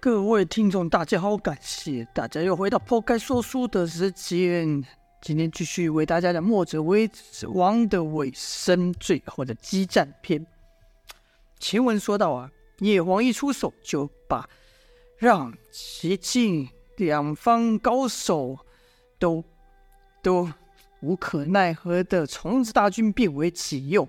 各位听众，大家好，感谢大家又回到破开说书的时间。今天继续为大家讲墨者为王的尾声，最后的激战篇。前文说到啊，叶王一出手就把让齐晋两方高手都都无可奈何的虫子大军变为己用。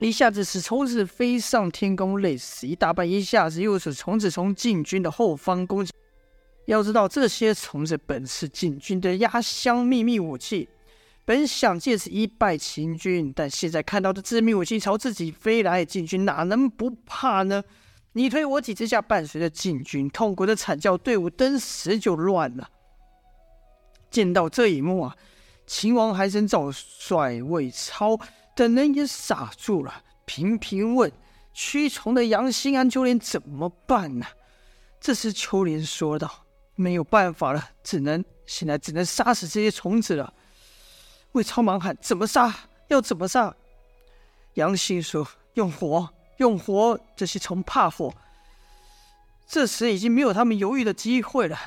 一下子使虫子飞上天空，累死一大半；一下子又使虫子从禁军的后方攻击。要知道，这些虫子本是禁军的压箱秘密武器，本想借此一败秦军，但现在看到的致命武器朝自己飞来，禁军哪能不怕呢？你推我挤之下，伴随着禁军痛苦的惨叫，队伍登时就乱了。见到这一幕啊，秦王还生、赵帅、魏超。等人也傻住了，频频问：“驱虫的杨新安、秋莲怎么办呢？”这时秋莲说道：“没有办法了，只能现在只能杀死这些虫子了。”魏超忙喊：“怎么杀？要怎么杀？”杨新说：“用火，用火！这些虫怕火。”这时已经没有他们犹豫的机会了。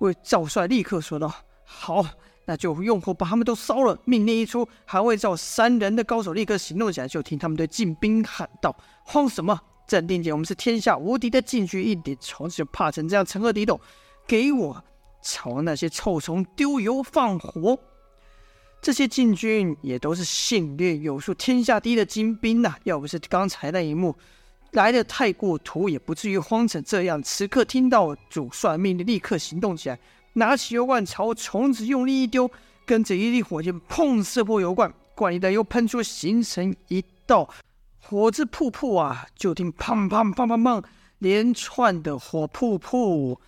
魏赵帅立刻说道：“好。”那就用火把他们都烧了。命令一出，韩魏赵三人的高手立刻行动起来。就听他们对晋兵喊道：“慌什么？镇定点！我们是天下无敌的晋军，一点虫子就怕成这样，成何体统？给我朝那些臭虫丢油放火！”这些禁军也都是训练有素、天下第一的精兵呐、要不是刚才那一幕来的太过突兀，也不至于慌成这样。此刻听到主帅命令，立刻行动起来。拿起油罐朝虫子用力一丢，跟着一粒火箭砰射破油罐，罐里的油喷出，形成一道火之瀑布啊！就听砰砰砰砰砰，连串的火瀑布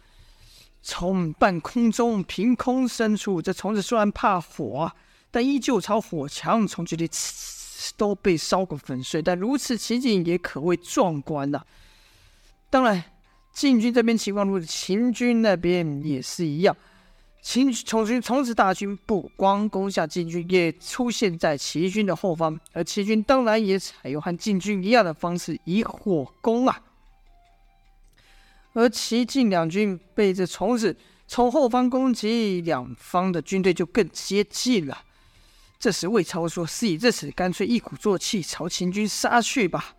从半空中凭空生出。这虫子虽然怕火，但依旧朝火墙从这里都被烧个粉碎。但如此奇景也可谓壮观呐、当然。晋军这边情况如此，秦军那边也是一样。秦从军从子大军不光攻下晋军，也出现在齐军的后方，而齐军当然也采用和晋军一样的方式，以火攻啊。而齐晋两军被这虫子从后方攻击，两方的军队就更接近了。这时魏超说：“事已至此，干脆一鼓作气朝秦军杀去吧。”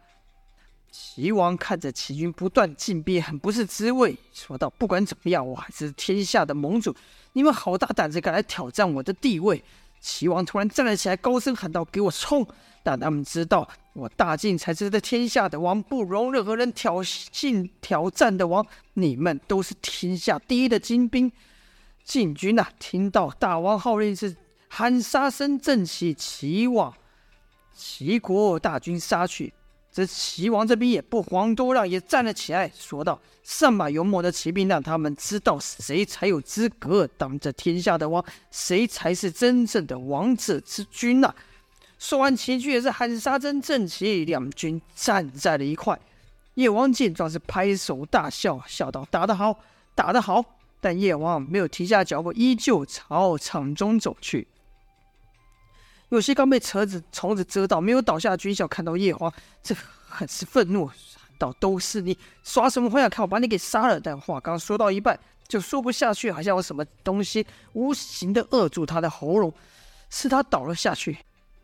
齐王看着齐军不断进逼，很不是滋味，说道：“不管怎么样，我还是天下的盟主。你们好大胆子，敢来挑战我的地位！”齐王突然站了起来，高声喊道：“给我冲！”但他们知道，我大晋才是这天下的王，不容任何人挑衅挑战的王。你们都是天下第一的精兵。晋军呐、听到大王号令是喊杀声震起，齐王齐国大军杀去。这齐王这边也不遑多让，也站了起来，说道：“上马勇猛的骑兵，让他们知道谁才有资格当这天下的王，谁才是真正的王者之君呐、！”说完，齐军也是喊杀声震起，两军站在了一块。叶王见状是拍手大笑，笑道：“打得好，打得好！”但叶王没有停下脚步，依旧朝场中走去。有些刚被车子虫子蛰到，没有倒下的军校看到叶王，这很是愤怒，喊道：“都是你耍什么花样？看我把你给杀了！”但话刚说到一半，就说不下去，好像有什么东西无形的扼住他的喉咙，使他倒了下去。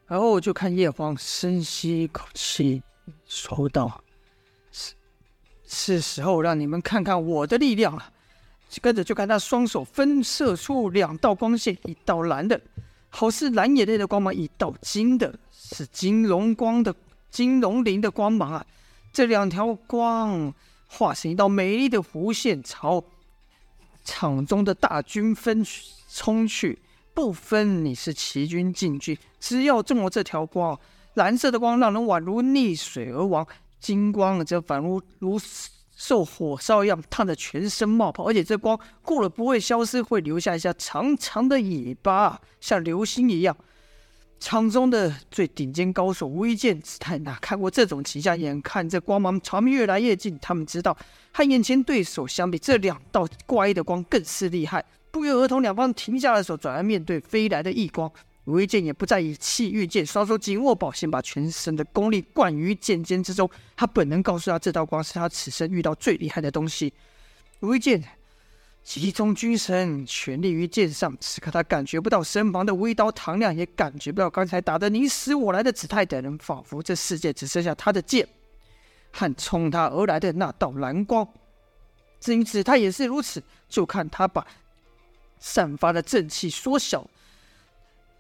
然后就看叶王深吸一口气，说道：“是是时候让你们看看我的力量了。”跟着就看他双手分射出两道光线，一道蓝的。好似蓝眼泪的光芒，一道金的，是金龙光的金龙鳞的光芒啊！这两条光化成一道美丽的弧线，朝场中的大军分冲去，不分你是齐军晋军，只要中了这条光，蓝色的光让人宛如溺水而亡，金光则仿如如。受火烧一样烫得全身冒泡，而且这光过了不会消失，会留下一下长长的尾巴，像流星一样。场中的最顶尖高手无一见太哪看过这种景象，眼看这光芒朝他们越来越近，他们知道和眼前对手相比，这两道怪异的光更是厉害。不约而同，两方停下了手，转而面对飞来的异光。无意剑也不再以气御剑，双手紧握宝剑，把全身的功力灌于剑尖之中。他本能告诉他，这道光是他此生遇到最厉害的东西。无意剑集中军神，全力于剑上。此刻他感觉不到身旁的微刀唐亮，也感觉不到刚才打得你死我来的子泰等人，仿佛这世界只剩下他的剑和冲他而来的那道蓝光。至于子泰也是如此，就看他把。散发的正气缩小，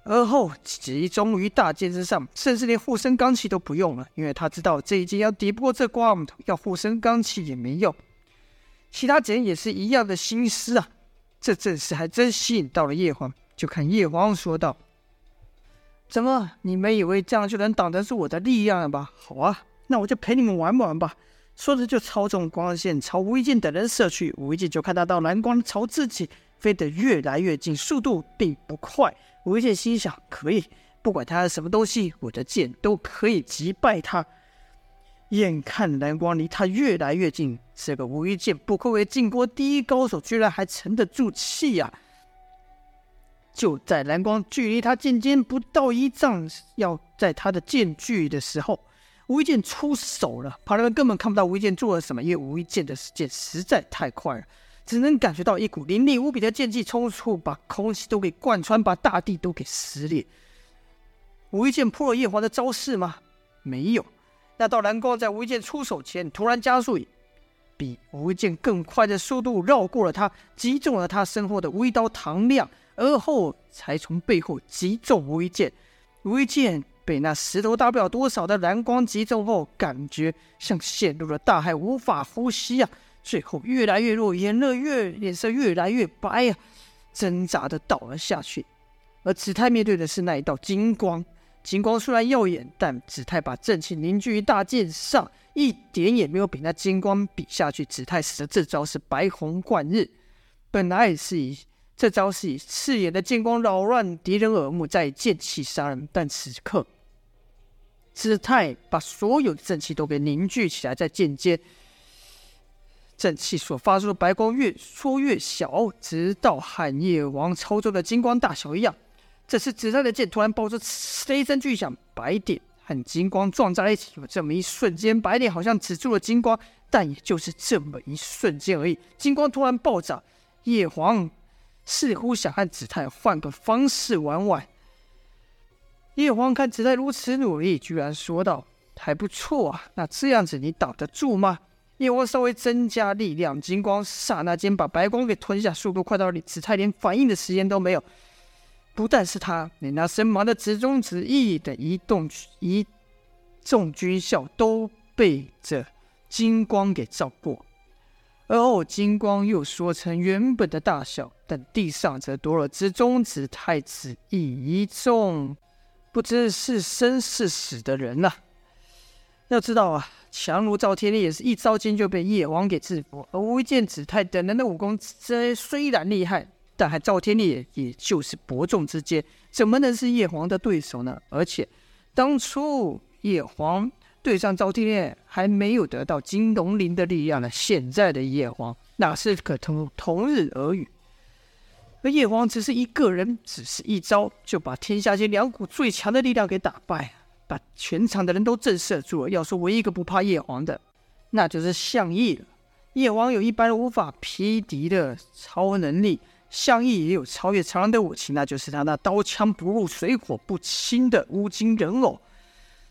而后集中于大剑之上，甚至连护身罡气都不用了，因为他知道这一剑要敌不过这光，要护身罡气也没用。其他几人也是一样的心思啊，这阵势还真吸引到了叶皇。就看叶皇说道：“怎么，你们以为这样就能挡得住我的力量了吧？好啊，那我就陪你们玩玩吧。”说着就操纵光线朝无一剑等人射去，无一剑就看到道蓝光朝自己。飞得越来越近，速度并不快。吴一剑心想：可以，不管他是什么东西，我的剑都可以击败他。眼看蓝光离他越来越近，这个吴一剑不愧为晋国第一高手，居然还沉得住气呀、啊！就在蓝光距离他剑尖不到一丈，要在他的剑距的时候，吴一剑出手了。旁人根本看不到吴一剑做了什么，因为吴一剑的剑实在太快了。只能感觉到一股凌厉无比的剑气冲出，把空气都给贯穿，把大地都给撕裂。无一剑破了叶华的招式吗？没有，那道蓝光在无一剑出手前突然加速，比无一剑更快的速度绕过了他，击中了他身后的微刀唐亮，而后才从背后击中无一剑。无一剑被那石头大不了多少的蓝光击中后，感觉像陷入了大海，无法呼吸啊！最后越来越弱，眼泪越脸色越来越白啊，挣扎的倒了下去。而子泰面对的是那一道金光，金光虽然耀眼，但子泰把正气凝聚于大剑上，一点也没有比那金光比下去。子泰使的这招是白虹贯日，本来是以这招是以刺眼的剑光扰乱敌人耳目，再剑气杀人，但此刻子泰把所有的正气都给凝聚起来，在剑尖。正气所发出的白光越缩越小，直到和叶王操纵的金光大小一样。这时，子泰的剑突然爆出“的一声巨响”，白点和金光撞在一起。有这么一瞬间，白点好像止住了金光，但也就是这么一瞬间而已。金光突然爆炸，叶皇似乎想和子泰换个方式玩玩。叶皇看子泰如此努力，居然说道：“还不错啊，那这样子你挡得住吗？”叶王稍微增加力量，金光刹那间把白光给吞下，速度快到子泰连反应的时间都没有。不但是他，连那身旁的子中、子义的一动一众军校都被这金光给照过。而后金光又缩成原本的大小，但地上则多了子中、子太、子义一众，不知是生是死的人呐、啊。要知道啊。强如赵天烈也是一招间就被叶王给制服，而无剑、子泰等人的武功虽虽然厉害，但还赵天烈也就是伯仲之间，怎么能是叶皇的对手呢？而且当初叶皇对上赵天烈还没有得到金龙鳞的力量呢，现在的叶皇哪是可同同日而语？而叶皇只是一个人，只是一招就把天下间两股最强的力量给打败。把全场的人都震慑住了。要说唯一一个不怕叶皇的，那就是项义了。叶王有一般无法匹敌的超能力，项义也有超越常人的武器，那就是他那刀枪不入、水火不侵的乌金人偶。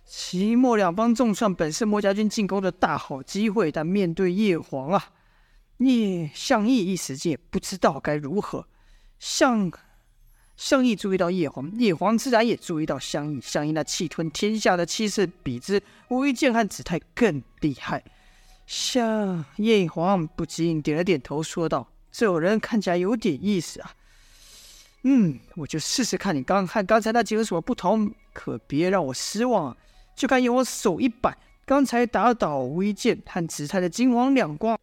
期末两方重创，本是墨家军进攻的大好机会，但面对叶皇啊，聂项义一时间不知道该如何。项。项义注意到叶黄，叶黄自然也注意到项义。项义那气吞天下的气势，比之无一剑和子泰更厉害。项叶黄不禁点了点头，说道：“这人看起来有点意思啊。嗯，我就试试看你刚和刚才那几个有什么不同，可别让我失望啊！”就看叶王手一摆，刚才打倒无一剑和子泰的金黄两光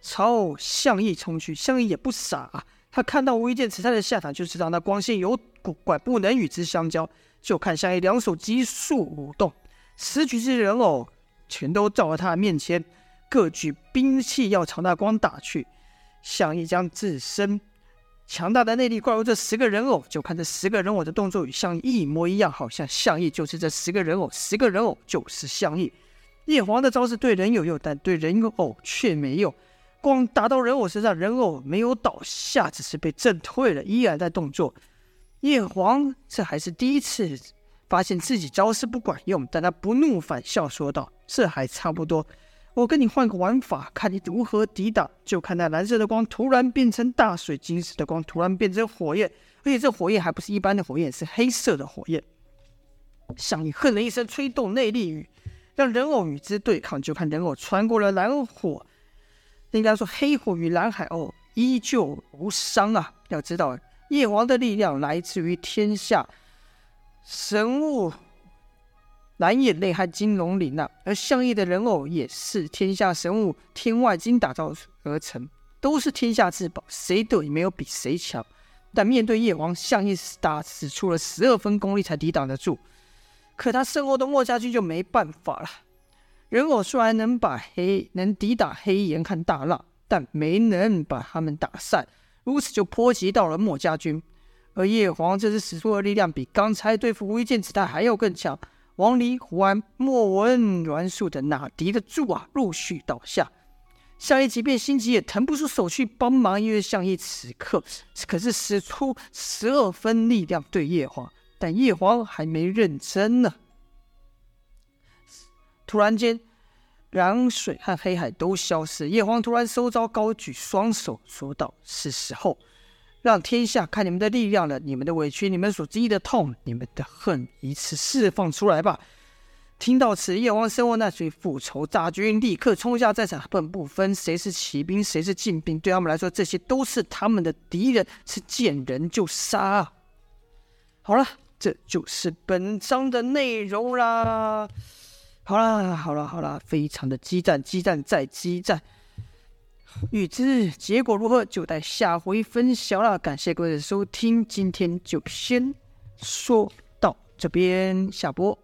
朝项义冲去。项义也不傻啊。他看到无一剑、子泰的下场，就知道那光线有古怪，不能与之相交。就看项义两手急速舞动，十几只人偶全都照在他的面前，各举兵器要朝那光打去。项义将自身强大的内力灌入这十个人偶，就看这十个人偶的动作与相一模一样，好像相义就是这十个人偶，十个人偶就是相义。叶皇的招式对人有用，但对人偶却没用。光打到人偶身上，人偶没有倒下，只是被震退了，依然在动作。叶皇这还是第一次发现自己招式不管用，但他不怒反笑说道：“这还差不多。”我跟你换个玩法，看你如何抵挡。就看那蓝色的光突然变成大水，金色的光突然变成火焰，而且这火焰还不是一般的火焰，是黑色的火焰。相义哼了一声，催动内力与让人偶与之对抗。就看人偶穿过了蓝火，应该说黑火与蓝海鸥依旧无伤啊。要知道，叶王的力量来自于天下神物。蓝眼泪和金龙鳞啊，而相义的人偶也是天下神物天外金打造而成，都是天下至宝，谁都没有比谁强。但面对叶王，相义打使出了十二分功力才抵挡得住，可他身后的墨家军就没办法了。人偶虽然能把黑能抵挡黑岩和大浪，但没能把他们打散，如此就波及到了墨家军。而叶皇这次使出的力量比刚才对付无一剑子弹还要更强。王离、胡安、莫文、阮树等哪敌得住啊？陆续倒下。相义即便心急，也腾不出手去帮忙，因为相义此刻可是使出十二分力量对叶皇，但叶皇还没认真呢。突然间，蓝水和黑海都消失。叶皇突然收招，高举双手说道：“是时候。”让天下看你们的力量了，你们的委屈，你们所经历的痛，你们的恨，一次释放出来吧！听到此，叶王身后那群复仇大军立刻冲下战场，本不分谁是骑兵，谁是禁兵，对他们来说，这些都是他们的敌人，是见人就杀。好了，这就是本章的内容啦。好啦，好啦，好啦，非常的激战，激战再激战。预知结果如何，就待下回分晓了。感谢各位的收听，今天就先说到这边，下播。